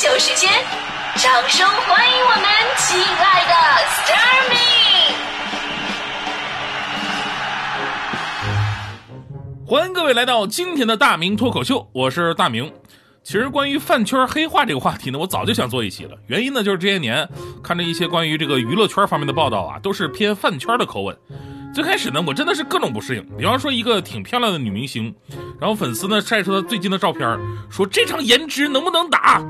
秀时间，掌声欢迎我们亲爱的 s t a r m y 欢迎各位来到今天的大明脱口秀，我是大明。其实关于饭圈黑化这个话题呢，我早就想做一期了。原因呢，就是这些年看着一些关于这个娱乐圈方面的报道啊，都是偏饭圈的口吻。最开始呢，我真的是各种不适应。比方说一个挺漂亮的女明星，然后粉丝呢晒出她最近的照片，说这场颜值能不能打？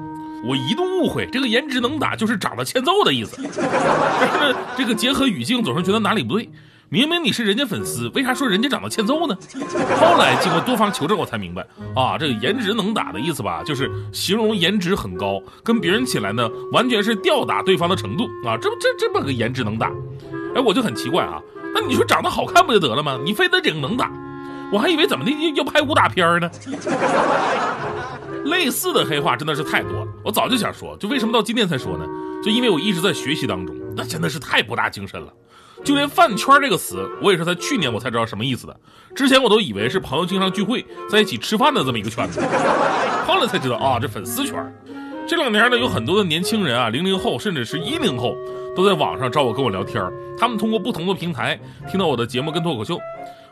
我一度误会这个颜值能打就是长得欠揍的意思。这个结合语境，总是觉得哪里不对。明明你是人家粉丝，为啥说人家长得欠揍呢？后来经过多方求证，我才明白啊，这个颜值能打的意思吧，就是形容颜值很高，跟别人起来呢，完全是吊打对方的程度啊。这不这这么个颜值能打？哎，我就很奇怪啊。那你说长得好看不就得了吗？你非得整能打？我还以为怎么的要拍武打片呢。类似的黑话真的是太多了，我早就想说，就为什么到今天才说呢？就因为我一直在学习当中，那真的是太博大精深了。就连饭圈这个词，我也是在去年我才知道什么意思的。之前我都以为是朋友经常聚会在一起吃饭的这么一个圈子，后来才知道啊，这粉丝圈。这两年呢，有很多的年轻人啊，零零后甚至是一零后，都在网上找我跟我聊天。他们通过不同的平台听到我的节目跟脱口秀，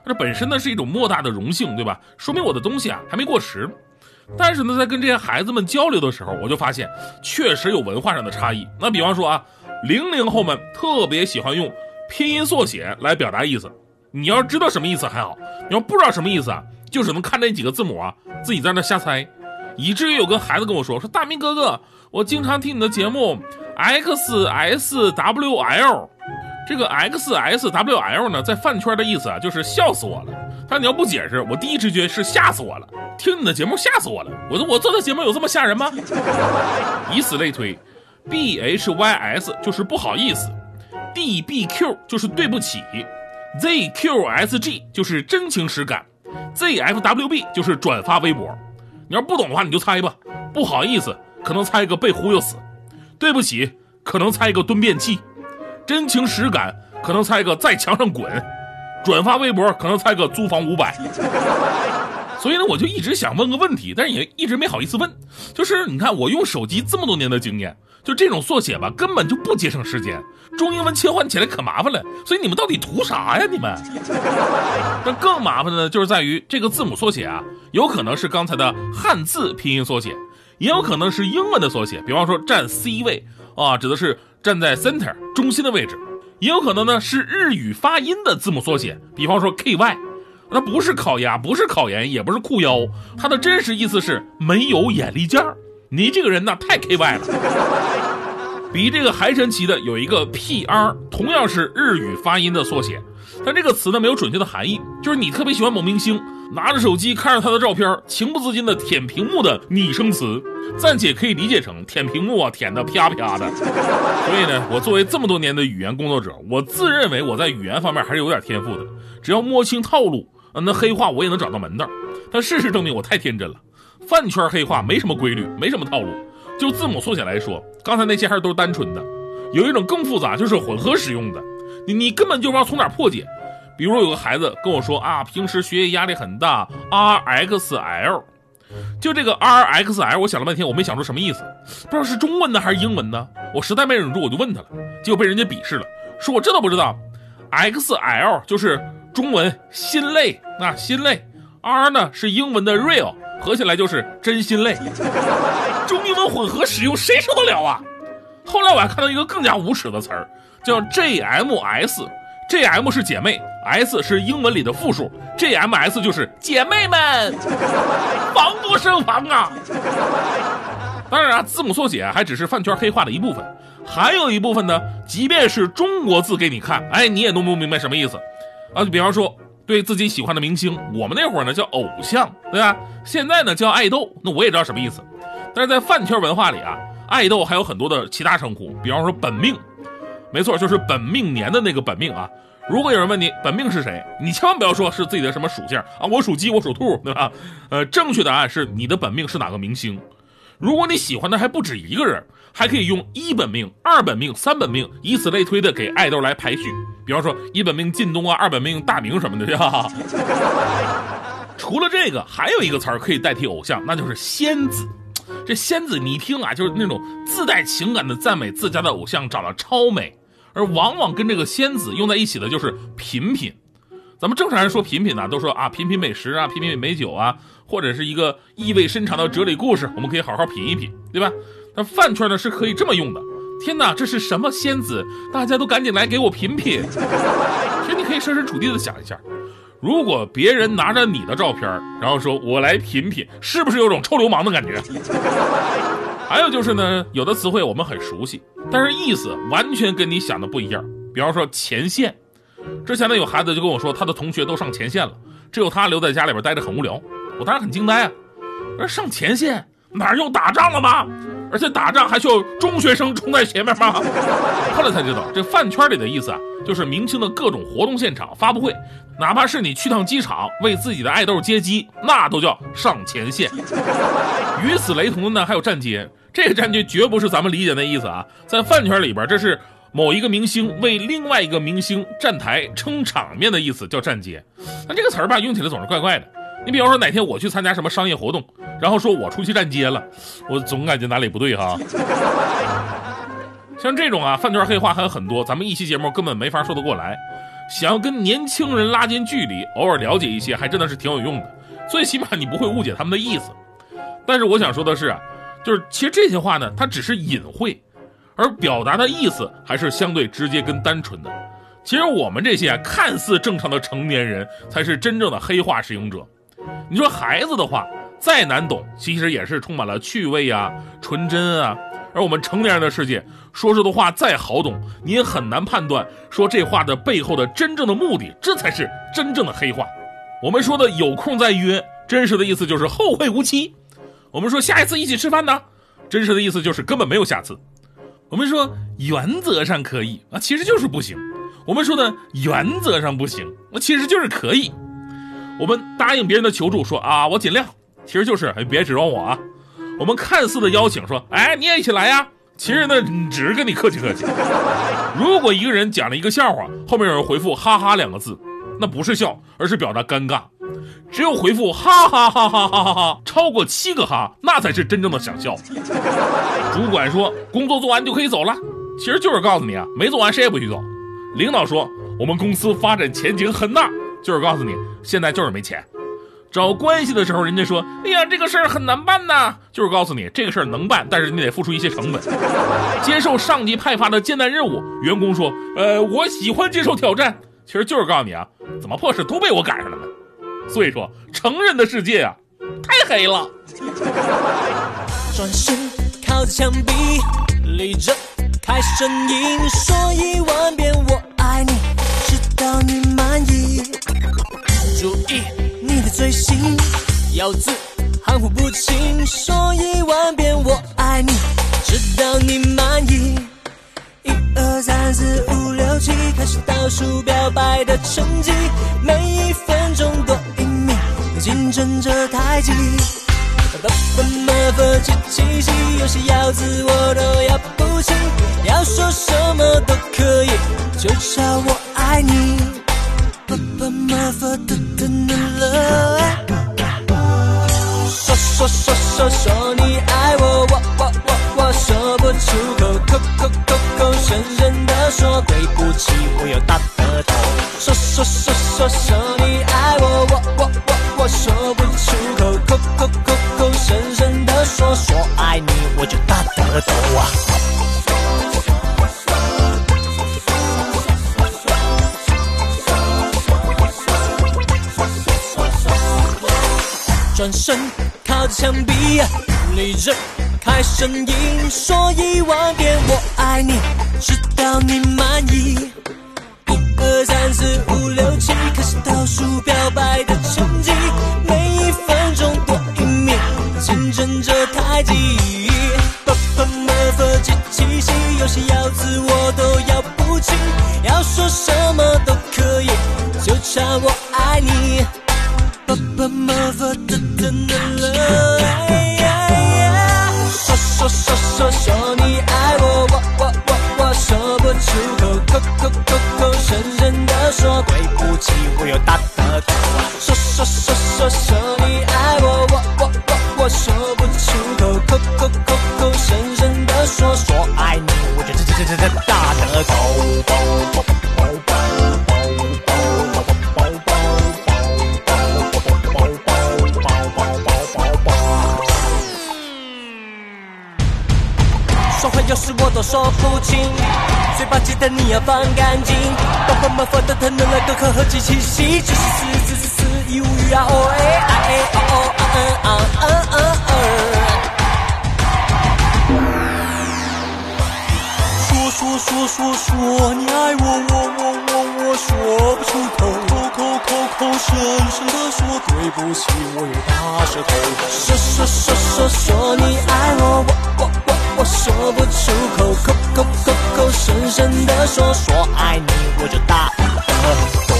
这本身呢是一种莫大的荣幸，对吧？说明我的东西啊还没过时。但是呢，在跟这些孩子们交流的时候，我就发现确实有文化上的差异。那比方说啊，零零后们特别喜欢用。拼音缩写来表达意思，你要知道什么意思还好，你要不知道什么意思啊，就只能看那几个字母啊，自己在那瞎猜，以至于有个孩子跟我说说大明哥哥，我经常听你的节目，X S W L，这个 X S W L 呢，在饭圈的意思啊，就是笑死我了。但你要不解释，我第一直觉是吓死我了，听你的节目吓死我了。我说我做的节目有这么吓人吗？以此类推，B H Y S 就是不好意思。D B Q 就是对不起，Z Q S G 就是真情实感，Z F W B 就是转发微博。你要不懂的话，你就猜吧。不好意思，可能猜一个被忽悠死；对不起，可能猜一个蹲便器；真情实感，可能猜一个在墙上滚；转发微博，可能猜个租房五百。所以呢，我就一直想问个问题，但是也一直没好意思问。就是你看，我用手机这么多年的经验。就这种缩写吧，根本就不节省时间，中英文切换起来可麻烦了。所以你们到底图啥呀？你们？那更麻烦的呢，就是在于这个字母缩写啊，有可能是刚才的汉字拼音缩写，也有可能是英文的缩写。比方说占 C 位啊，指的是站在 center 中心的位置；也有可能呢是日语发音的字母缩写，比方说 KY，那不是烤鸭，不是考研，也不是裤腰，它的真实意思是没有眼力见儿。你这个人呢，太 KY 了。比这个还神奇的有一个 PR，同样是日语发音的缩写，但这个词呢没有准确的含义，就是你特别喜欢某明星，拿着手机看着他的照片，情不自禁的舔屏幕的拟声词，暂且可以理解成舔屏幕啊，舔的啪啪的。所以呢，我作为这么多年的语言工作者，我自认为我在语言方面还是有点天赋的，只要摸清套路，那黑话我也能找到门道。但事实证明我太天真了。饭圈黑话没什么规律，没什么套路。就字母缩写来说，刚才那些还是都是单纯的，有一种更复杂，就是混合使用的。你你根本就不知道从哪破解。比如有个孩子跟我说啊，平时学业压力很大，RXL，就这个 RXL，我想了半天，我没想出什么意思，不知道是中文呢还是英文呢。我实在没忍住，我就问他了，结果被人家鄙视了，说我这都不知道。XL 就是中文心累啊，心累。R 呢是英文的 real，合起来就是真心累。中英文混合使用，谁受得了啊？后来我还看到一个更加无耻的词儿，叫 JMS，JM 是姐妹，S 是英文里的复数，JMS 就是姐妹们，防不胜防啊！当然啊，字母缩写还只是饭圈黑化的一部分，还有一部分呢，即便是中国字给你看，哎，你也弄不明白什么意思啊？就比方说。对自己喜欢的明星，我们那会儿呢叫偶像，对吧？现在呢叫爱豆，那我也知道什么意思。但是在饭圈文化里啊，爱豆还有很多的其他称呼，比方说本命，没错，就是本命年的那个本命啊。如果有人问你本命是谁，你千万不要说是自己的什么属性啊，我属鸡，我属兔，对吧？呃，正确答案是你的本命是哪个明星。如果你喜欢的还不止一个人，还可以用一本命、二本命、三本命，以此类推的给爱豆来排序。比方说一本命靳东啊，二本命大明什么的，对吧？除了这个，还有一个词儿可以代替偶像，那就是仙子。这仙子你一听啊，就是那种自带情感的赞美自家的偶像长得超美，而往往跟这个仙子用在一起的就是品品。咱们正常人说品品呢，都说啊品品美食啊，品品美酒啊，或者是一个意味深长的哲理故事，我们可以好好品一品，对吧？那饭圈呢是可以这么用的。天哪，这是什么仙子？大家都赶紧来给我品品。其实你可以设身处地的想一下，如果别人拿着你的照片，然后说我来品品，是不是有种臭流氓的感觉？还有就是呢，有的词汇我们很熟悉，但是意思完全跟你想的不一样。比方说前线，之前呢有孩子就跟我说，他的同学都上前线了，只有他留在家里边待着很无聊。我当时很惊呆啊，说上前线哪又打仗了吗？而且打仗还需要中学生冲在前面吗？后来才知道，这饭圈里的意思啊，就是明星的各种活动现场、发布会，哪怕是你去趟机场为自己的爱豆接机，那都叫上前线。与此雷同的呢，还有站街。这个站街绝不是咱们理解那意思啊，在饭圈里边，这是某一个明星为另外一个明星站台撑场面的意思，叫站街。那这个词儿吧，用起来总是怪怪的。你比方说哪天我去参加什么商业活动，然后说我出去站街了，我总感觉哪里不对哈。像这种啊饭圈黑话还有很多，咱们一期节目根本没法说得过来。想要跟年轻人拉近距离，偶尔了解一些，还真的是挺有用的。最起码你不会误解他们的意思。但是我想说的是啊，就是其实这些话呢，它只是隐晦，而表达的意思还是相对直接跟单纯的。其实我们这些看似正常的成年人，才是真正的黑话使用者。你说孩子的话再难懂，其实也是充满了趣味啊、纯真啊。而我们成年人的世界，说出的话再好懂，你也很难判断说这话的背后的真正的目的，这才是真正的黑话。我们说的有空再约，真实的意思就是后会无期。我们说下一次一起吃饭呢，真实的意思就是根本没有下次。我们说原则上可以啊，其实就是不行。我们说的原则上不行，那其实就是可以。我们答应别人的求助，说啊，我尽量，其实就是，别指望我啊。我们看似的邀请，说哎，你也一起来呀，其实呢，只是跟你客气客气。如果一个人讲了一个笑话，后面有人回复“哈哈”两个字，那不是笑，而是表达尴尬。只有回复“哈哈哈哈哈哈哈”超过七个哈，那才是真正的想笑。主管说工作做完就可以走了，其实就是告诉你啊，没做完谁也不许走。领导说我们公司发展前景很大。就是告诉你，现在就是没钱。找关系的时候，人家说：“哎呀，这个事儿很难办呐。”就是告诉你，这个事儿能办，但是你得付出一些成本。接受上级派发的艰难任务，员工说：“呃，我喜欢接受挑战。”其实就是告诉你啊，怎么破事都被我赶上了呢？所以说，成人的世界啊，太黑了。转身靠着墙壁，立着开声音，说一万遍我爱你，注意你的嘴型，咬字含糊不清，说一万遍我爱你，直到你满意。一二三四五六七，开始倒数表白的成绩，每一分钟多一秒，竞争着太极。不不么不七七七，有些咬字我都咬不清，要说什么都可以，就叫我爱你。不不么不的的的了，说说说说说你爱我，我我我我说不出口，口口口口声声的说，对不起，我有大舌头。说说说说说转身靠着墙壁，立着开声音，说一万遍我爱你，直到你满意。一二三四五六七，开始倒数表白的成绩，每一分钟多一秒，竞争着太极。不不么不七七七，有些咬字我都咬不清，要说什么都可以，就差我爱你。爸爸妈妈的的的了，说说说说说你爱我，我我我我说不出口，口口口口声声的说，对不起，我又大舌头。说说说说说事我都说不清。嘴巴记得你要放干净，把爸妈放的疼的那个可和机器洗，只是四四四四一无语啊哦哎啊哎哦哦啊嗯啊嗯嗯嗯。说说说说说你爱我我我我我说不出口，口口口口深深的说对不起，我有大舌头。说说说说说你爱我我我我说不出口，口口口口声声的说说爱你，我就大舌头。